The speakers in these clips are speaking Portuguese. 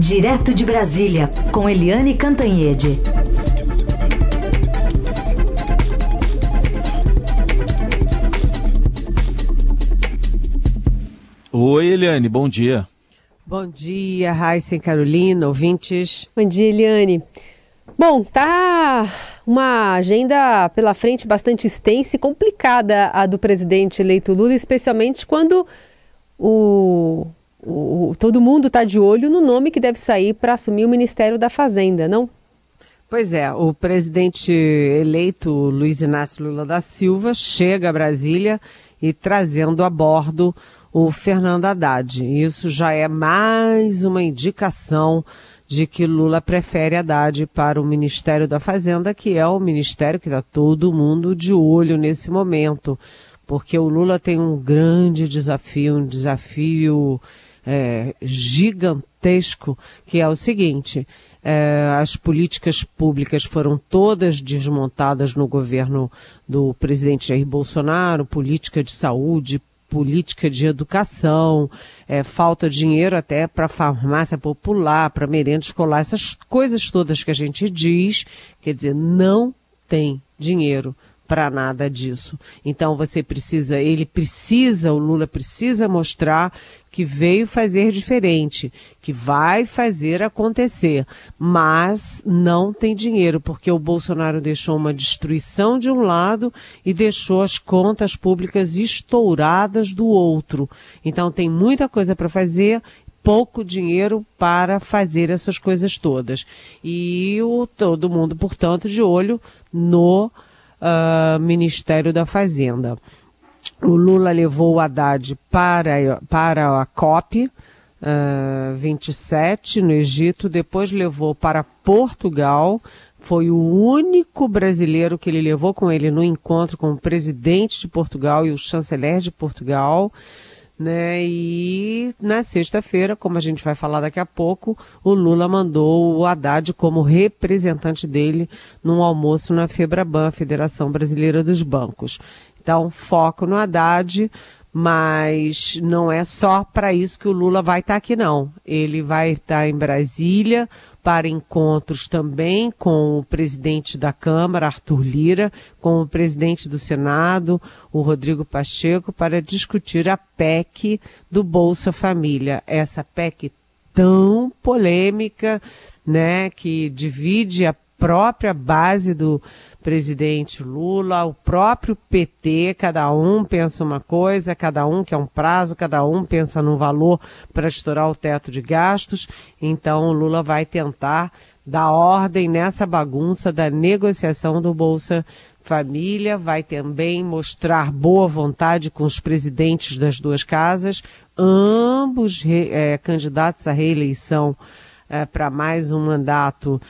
Direto de Brasília, com Eliane Cantanhede. Oi, Eliane, bom dia. Bom dia, Raíssa e Carolina, ouvintes. Bom dia, Eliane. Bom, tá uma agenda pela frente bastante extensa e complicada a do presidente eleito Lula, especialmente quando o, o todo mundo está de olho no nome que deve sair para assumir o Ministério da Fazenda, não? Pois é, o presidente eleito Luiz Inácio Lula da Silva chega a Brasília e trazendo a bordo o Fernando Haddad. Isso já é mais uma indicação de que Lula prefere Haddad para o Ministério da Fazenda, que é o ministério que está todo mundo de olho nesse momento, porque o Lula tem um grande desafio, um desafio é, gigantesco, que é o seguinte: é, as políticas públicas foram todas desmontadas no governo do presidente Jair Bolsonaro, política de saúde, política de educação, é, falta dinheiro até para farmácia popular, para merenda escolar, essas coisas todas que a gente diz, quer dizer, não tem dinheiro para nada disso. Então você precisa, ele precisa, o Lula precisa mostrar que veio fazer diferente, que vai fazer acontecer, mas não tem dinheiro, porque o Bolsonaro deixou uma destruição de um lado e deixou as contas públicas estouradas do outro. Então tem muita coisa para fazer pouco dinheiro para fazer essas coisas todas. E o, todo mundo, portanto, de olho no uh, Ministério da Fazenda. O Lula levou o Haddad para, para a COP uh, 27 no Egito, depois levou para Portugal. Foi o único brasileiro que ele levou com ele no encontro com o presidente de Portugal e o chanceler de Portugal né? E na sexta-feira, como a gente vai falar daqui a pouco, o Lula mandou o Haddad como representante dele num almoço na Febraban, Federação Brasileira dos Bancos. Então, foco no Haddad, mas não é só para isso que o Lula vai estar tá aqui, não. Ele vai estar tá em Brasília para encontros também com o presidente da Câmara, Arthur Lira, com o presidente do Senado, o Rodrigo Pacheco, para discutir a PEC do Bolsa Família. Essa PEC tão polêmica, né, que divide a própria base do presidente Lula, o próprio PT, cada um pensa uma coisa, cada um quer um prazo, cada um pensa num valor para estourar o teto de gastos. Então o Lula vai tentar dar ordem nessa bagunça da negociação do Bolsa Família, vai também mostrar boa vontade com os presidentes das duas casas, ambos é, candidatos à reeleição é, para mais um mandato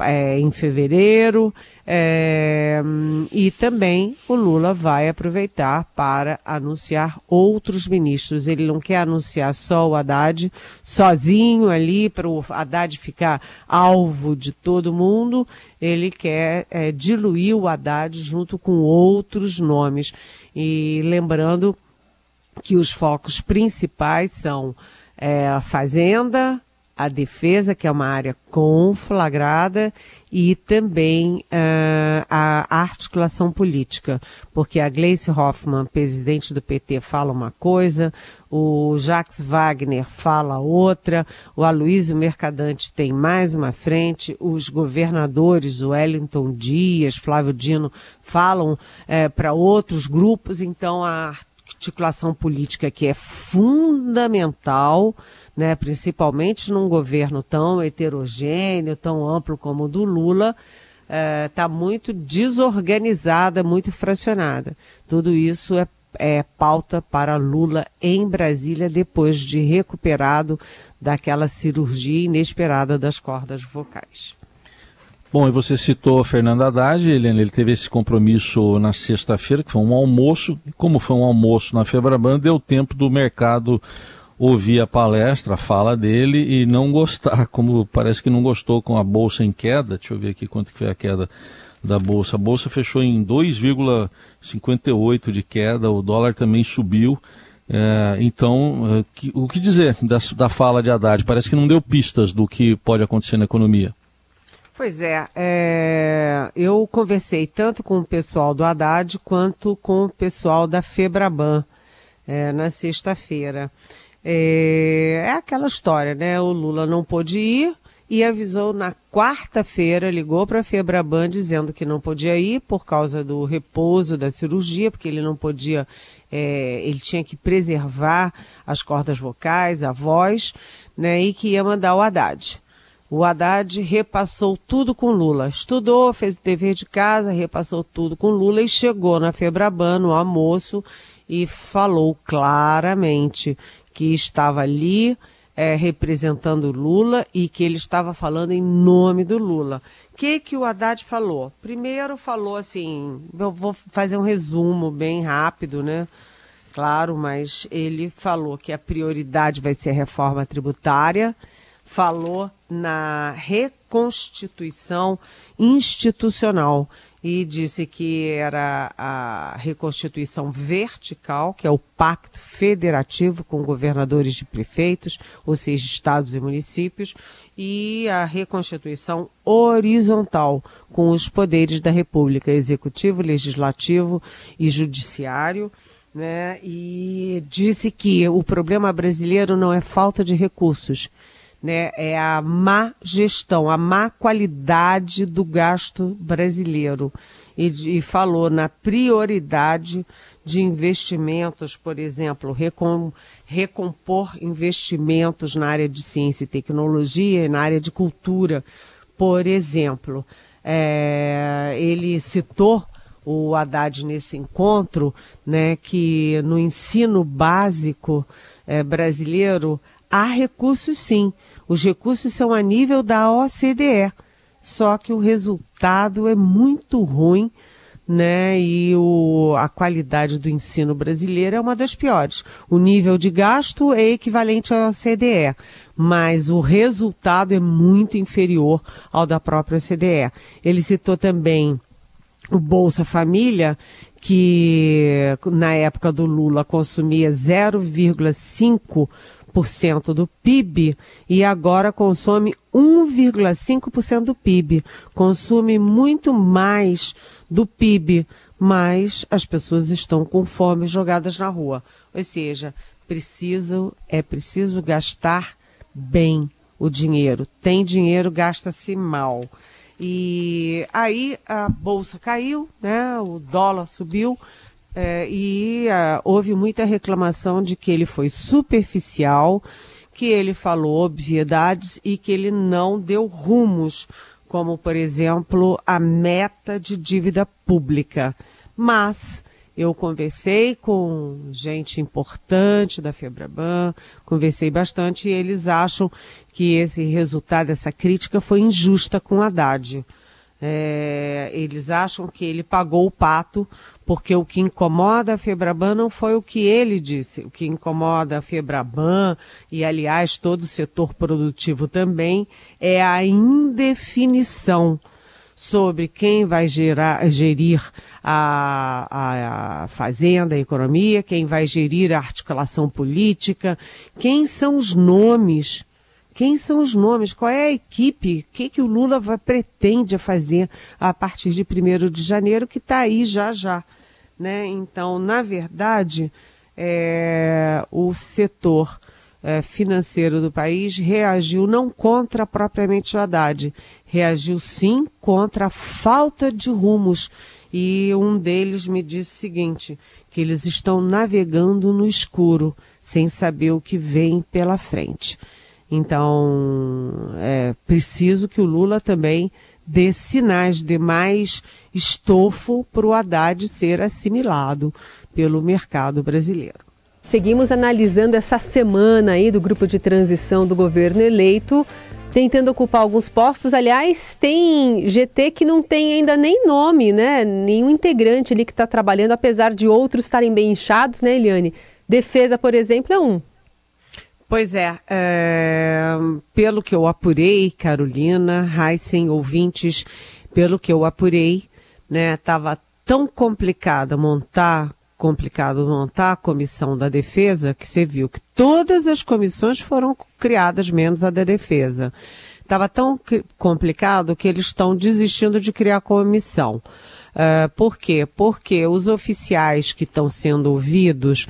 é, em fevereiro. É, e também o Lula vai aproveitar para anunciar outros ministros. Ele não quer anunciar só o Haddad sozinho ali para o Haddad ficar alvo de todo mundo. Ele quer é, diluir o Haddad junto com outros nomes. E lembrando que os focos principais são é, a Fazenda, a defesa, que é uma área conflagrada, e também uh, a articulação política, porque a Gleice Hoffmann, presidente do PT, fala uma coisa, o Jacques Wagner fala outra, o Aloysio Mercadante tem mais uma frente, os governadores, o Wellington Dias, Flávio Dino, falam eh, para outros grupos, então a articulação política que é fundamental, né, principalmente num governo tão heterogêneo, tão amplo como o do Lula, está é, muito desorganizada, muito fracionada. Tudo isso é, é pauta para Lula em Brasília depois de recuperado daquela cirurgia inesperada das cordas vocais. Bom, e você citou Fernando Haddad, Helena, ele teve esse compromisso na sexta-feira, que foi um almoço, e como foi um almoço na Febraban, deu tempo do mercado ouvir a palestra, a fala dele e não gostar, como parece que não gostou com a bolsa em queda, deixa eu ver aqui quanto que foi a queda da bolsa. A bolsa fechou em 2,58 de queda, o dólar também subiu, É, então, é, que, o que dizer da, da fala de Haddad? Parece que não deu pistas do que pode acontecer na economia. Pois é, é, eu conversei tanto com o pessoal do Haddad quanto com o pessoal da Febraban é, na sexta-feira. É, é, aquela história, né? O Lula não pôde ir e avisou na quarta-feira, ligou para a Febraban dizendo que não podia ir por causa do repouso da cirurgia, porque ele não podia, é, ele tinha que preservar as cordas vocais, a voz, né? E que ia mandar o Haddad. O Haddad repassou tudo com Lula. Estudou, fez o dever de casa, repassou tudo com Lula e chegou na Febraban, no almoço, e falou claramente que estava ali é, representando Lula e que ele estava falando em nome do Lula. O que, que o Haddad falou? Primeiro falou assim, eu vou fazer um resumo bem rápido, né? Claro, mas ele falou que a prioridade vai ser a reforma tributária, falou na reconstituição institucional e disse que era a reconstituição vertical, que é o pacto federativo com governadores de prefeitos, ou seja, estados e municípios, e a reconstituição horizontal com os poderes da República, executivo, legislativo e judiciário. Né? E disse que o problema brasileiro não é falta de recursos, né, é a má gestão, a má qualidade do gasto brasileiro. E, e falou na prioridade de investimentos, por exemplo, recom, recompor investimentos na área de ciência e tecnologia e na área de cultura. Por exemplo, é, ele citou o Haddad nesse encontro, né, que no ensino básico é, brasileiro há recursos sim. Os recursos são a nível da OCDE, só que o resultado é muito ruim, né? E o, a qualidade do ensino brasileiro é uma das piores. O nível de gasto é equivalente à OCDE, mas o resultado é muito inferior ao da própria OCDE. Ele citou também o Bolsa Família, que na época do Lula consumia 0,5 1,5% do PIB e agora consome 1,5% do PIB. Consome muito mais do PIB, mas as pessoas estão com fome jogadas na rua. Ou seja, preciso, é preciso gastar bem o dinheiro. Tem dinheiro, gasta-se mal. E aí a bolsa caiu, né? O dólar subiu é, e uh, houve muita reclamação de que ele foi superficial, que ele falou obviedades e que ele não deu rumos, como, por exemplo, a meta de dívida pública. Mas eu conversei com gente importante da Febraban, conversei bastante e eles acham que esse resultado, essa crítica foi injusta com Haddad. É, eles acham que ele pagou o pato, porque o que incomoda a Febraban não foi o que ele disse. O que incomoda a Febraban, e aliás todo o setor produtivo também, é a indefinição sobre quem vai gerar, gerir a, a, a, fazenda, a economia, quem vai gerir a articulação política, quem são os nomes quem são os nomes? Qual é a equipe? O que, que o Lula vai, pretende fazer a partir de 1 de janeiro, que está aí já já. Né? Então, na verdade, é, o setor é, financeiro do país reagiu não contra propriamente o Haddad, reagiu sim contra a falta de rumos. E um deles me disse o seguinte: que eles estão navegando no escuro, sem saber o que vem pela frente. Então, é preciso que o Lula também dê sinais de mais estofo para o Haddad ser assimilado pelo mercado brasileiro. Seguimos analisando essa semana aí do grupo de transição do governo eleito, tentando ocupar alguns postos. Aliás, tem GT que não tem ainda nem nome, né? Nenhum integrante ali que está trabalhando, apesar de outros estarem bem inchados, né, Eliane? Defesa, por exemplo, é um. Pois é, é, pelo que eu apurei, Carolina, Heisen, ouvintes, pelo que eu apurei, né, estava tão complicado montar complicado montar a comissão da defesa, que você viu que todas as comissões foram criadas, menos a da defesa. Estava tão complicado que eles estão desistindo de criar comissão. Uh, por quê? Porque os oficiais que estão sendo ouvidos,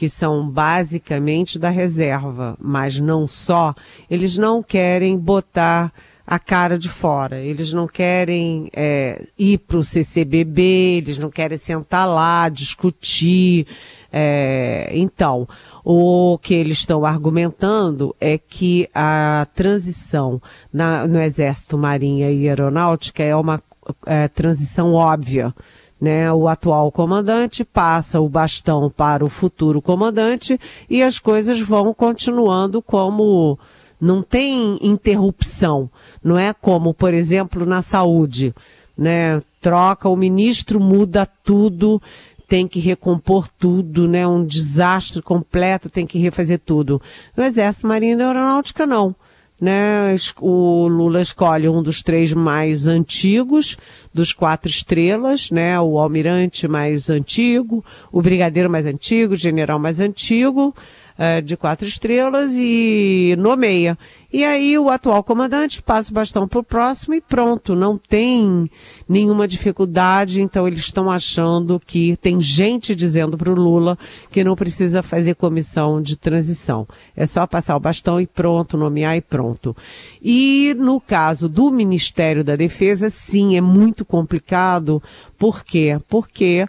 que são basicamente da reserva, mas não só, eles não querem botar a cara de fora. Eles não querem é, ir para o CCBB, eles não querem sentar lá, discutir. É, então, o que eles estão argumentando é que a transição na, no Exército, Marinha e Aeronáutica é uma é, transição óbvia. Né, o atual comandante passa o bastão para o futuro comandante e as coisas vão continuando como não tem interrupção. Não é como, por exemplo, na saúde, né? Troca o ministro, muda tudo, tem que recompor tudo, né? Um desastre completo, tem que refazer tudo. O Exército Marinha e Aeronáutica não. Né, o Lula escolhe um dos três mais antigos, dos quatro estrelas, né, o almirante mais antigo, o brigadeiro mais antigo, o general mais antigo, é, de quatro estrelas e nomeia. E aí o atual comandante passa o bastão para o próximo e pronto, não tem nenhuma dificuldade. Então eles estão achando que tem gente dizendo para o Lula que não precisa fazer comissão de transição. É só passar o bastão e pronto, nomear e pronto. E no caso do Ministério da Defesa, sim, é muito complicado. Por quê? Porque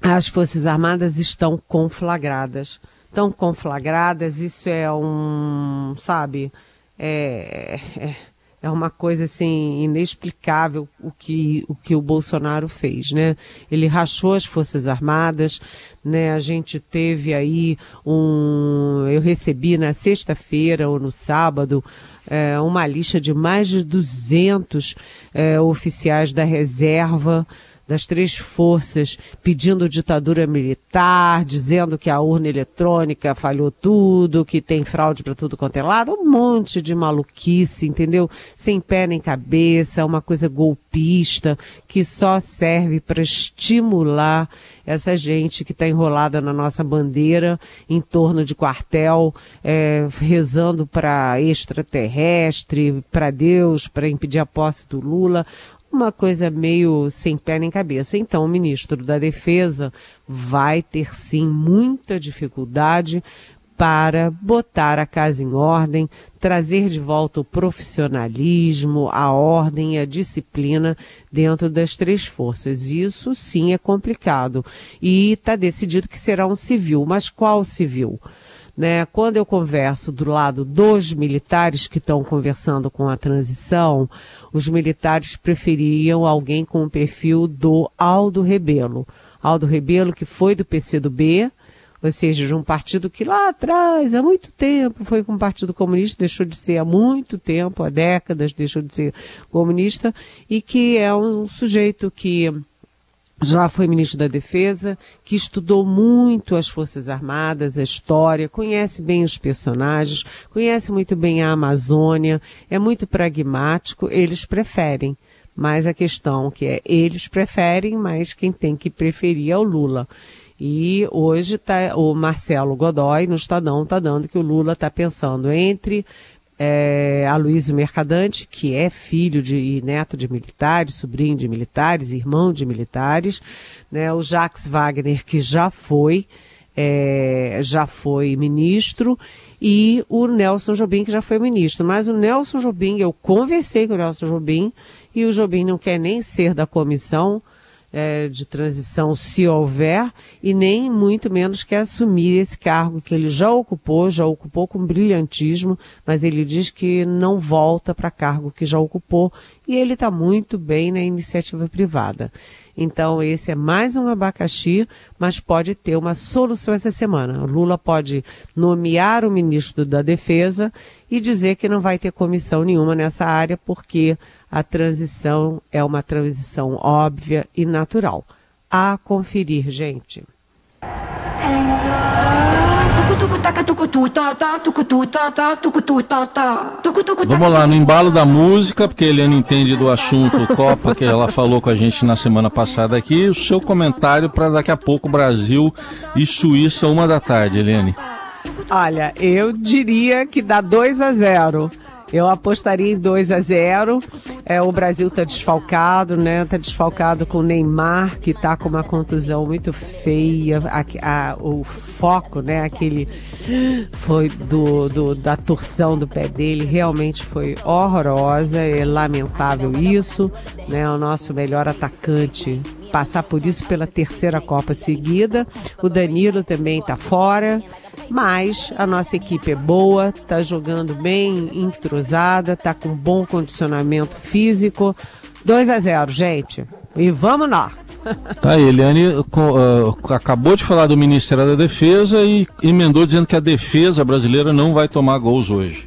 as Forças Armadas estão conflagradas tão conflagradas, isso é um, sabe, é, é, é, uma coisa assim inexplicável o que, o que o Bolsonaro fez, né? Ele rachou as Forças Armadas, né? A gente teve aí um, eu recebi na sexta-feira ou no sábado, é, uma lista de mais de 200 é, oficiais da reserva, das três forças pedindo ditadura militar, dizendo que a urna eletrônica falhou tudo, que tem fraude para tudo quanto é lado, um monte de maluquice, entendeu? Sem pé nem cabeça, uma coisa golpista que só serve para estimular essa gente que está enrolada na nossa bandeira em torno de quartel, é, rezando para extraterrestre, para Deus, para impedir a posse do Lula uma coisa meio sem pé nem cabeça. Então, o ministro da Defesa vai ter sim muita dificuldade para botar a casa em ordem, trazer de volta o profissionalismo, a ordem e a disciplina dentro das três forças. Isso sim é complicado. E está decidido que será um civil. Mas qual civil? Né? Quando eu converso do lado dos militares que estão conversando com a transição, os militares preferiam alguém com o perfil do Aldo Rebelo. Aldo Rebelo, que foi do PCdoB, ou seja, de um partido que lá atrás, há muito tempo, foi com o Partido Comunista, deixou de ser há muito tempo, há décadas, deixou de ser comunista, e que é um sujeito que já foi ministro da Defesa, que estudou muito as Forças Armadas, a história, conhece bem os personagens, conhece muito bem a Amazônia, é muito pragmático, eles preferem. Mas a questão que é, eles preferem, mas quem tem que preferir é o Lula. E hoje tá, o Marcelo Godoy no Estadão está dando que o Lula está pensando entre é, Aloysio Mercadante, que é filho de, e neto de militares, sobrinho de militares, irmão de militares, né, o Jacques Wagner, que já foi, é, já foi ministro, e o Nelson Jobim, que já foi ministro. Mas o Nelson Jobim, eu conversei com o Nelson Jobim, e o Jobim não quer nem ser da comissão, é, de transição, se houver, e nem muito menos quer assumir esse cargo que ele já ocupou, já ocupou com brilhantismo, mas ele diz que não volta para cargo que já ocupou e ele está muito bem na iniciativa privada. Então, esse é mais um abacaxi, mas pode ter uma solução essa semana. Lula pode nomear o ministro da Defesa e dizer que não vai ter comissão nenhuma nessa área, porque a transição é uma transição óbvia e natural. A conferir, gente. Vamos lá, no embalo da música, porque a Eliane entende do assunto Copa, que ela falou com a gente na semana passada aqui, o seu comentário para daqui a pouco Brasil e Suíça, uma da tarde, Eliane. Olha, eu diria que dá 2 a 0. Eu apostaria em 2 a 0. É, o Brasil está desfalcado, né? Está desfalcado com o Neymar, que está com uma contusão muito feia. A, a, o foco, né? Aquele foi do, do, da torção do pé dele, realmente foi horrorosa. É lamentável isso, né? O nosso melhor atacante passar por isso pela terceira Copa seguida. O Danilo também está fora mas a nossa equipe é boa, está jogando bem, entrosada, está com bom condicionamento físico. 2 a 0, gente. E vamos lá. Tá aí, Eliane uh, acabou de falar do Ministério da Defesa e emendou dizendo que a defesa brasileira não vai tomar gols hoje.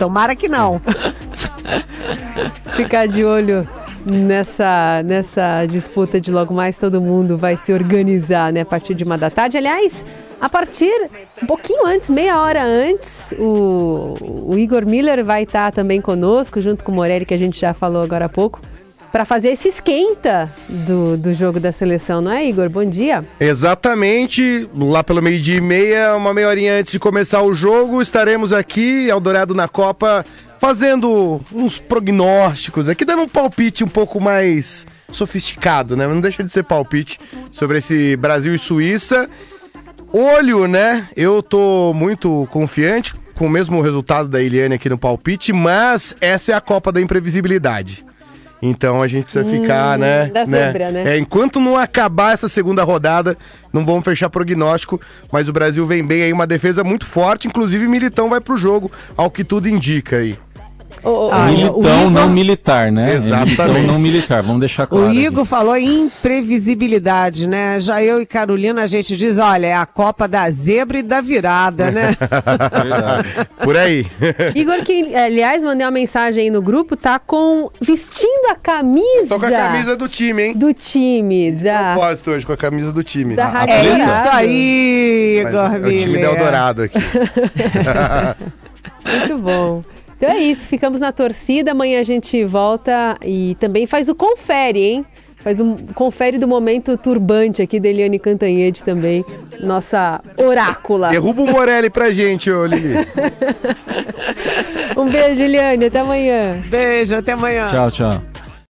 Tomara que não. Ficar de olho nessa, nessa disputa de logo mais todo mundo vai se organizar né, a partir de uma da tarde. Aliás, a partir um pouquinho antes, meia hora antes, o, o Igor Miller vai estar também conosco, junto com o Morelli, que a gente já falou agora há pouco, para fazer esse esquenta do, do jogo da seleção, não é, Igor? Bom dia. Exatamente, lá pelo meio-dia e meia, uma meia horinha antes de começar o jogo, estaremos aqui, Eldorado na Copa, fazendo uns prognósticos aqui, dando um palpite um pouco mais sofisticado, né? Não deixa de ser palpite sobre esse Brasil e Suíça. Olho, né? Eu tô muito confiante com o mesmo resultado da Eliane aqui no palpite, mas essa é a Copa da Imprevisibilidade. Então a gente precisa hum, ficar, né? Da né? Zebra, né? É, enquanto não acabar essa segunda rodada, não vamos fechar prognóstico, mas o Brasil vem bem aí, uma defesa muito forte, inclusive Militão vai pro jogo, ao que tudo indica aí. Oh, oh, ah, militão, Igor... não militar, né? Exatamente. É militão, não militar, vamos deixar claro. O Igor aqui. falou em imprevisibilidade, né? Já eu e Carolina, a gente diz, olha, é a Copa da Zebra e da Virada, né? Verdade. Por aí. Igor, que, aliás, mandei uma mensagem aí no grupo, tá com... vestindo a camisa... Tô com a camisa do time, hein? Do time, da... Propósito hoje, com a camisa do time. Da ah, é isso aí, Igor É o time da Eldorado aqui. Muito bom. Então é isso, ficamos na torcida. Amanhã a gente volta e também faz o confere, hein? Faz um confere do momento turbante aqui da Eliane Cantanhede também, nossa orácula. Derruba o Morelli pra gente, ô Lili. um beijo, Eliane, até amanhã. Beijo, até amanhã. Tchau, tchau.